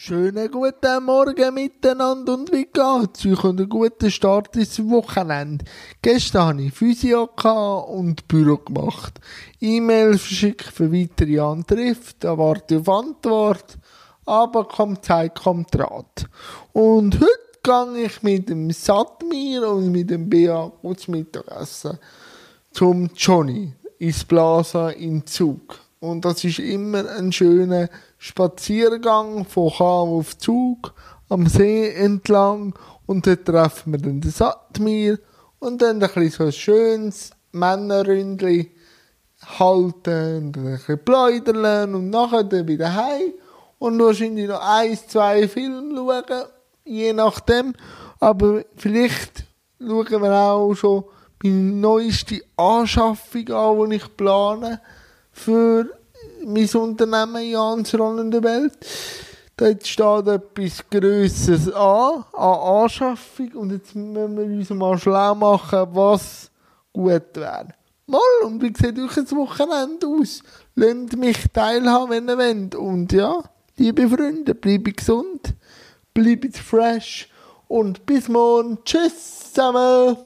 Schönen guten Morgen miteinander und wie geht's? Ich habe einen guten Start ins Wochenende. Gestern hatte ich Physio und Büro gemacht. E-Mail verschickt für weitere Antritte, da warte auf Antwort. Aber kommt Zeit, kommt Rat. Und heute gehe ich mit dem Satmir und mit dem Bea kurz Mittagessen zum Johnny ins Plaza in Zug. Und das ist immer ein schöner Spaziergang von Cham auf Zug am See entlang. Und dort treffen wir dann den Satmir und dann ein bisschen so ein schönes Männerründli halten und ein bisschen plaudern und nachher dann wieder heim und wahrscheinlich noch ein, zwei Filme schauen, je nachdem. Aber vielleicht schauen wir auch schon meine neueste Anschaffung an, die ich plane für mein Unternehmen Jans rollende Welt. Dort steht etwas Grösseres an, an Anschaffung. Und jetzt müssen wir uns mal schlau machen, was gut wäre. Mal, und wie sieht euch das Wochenende aus? Lasst mich teilhaben, wenn ihr wollt. Und ja, liebe Freunde, bleibe gesund, bleibe fresh und bis morgen. Tschüss zusammen.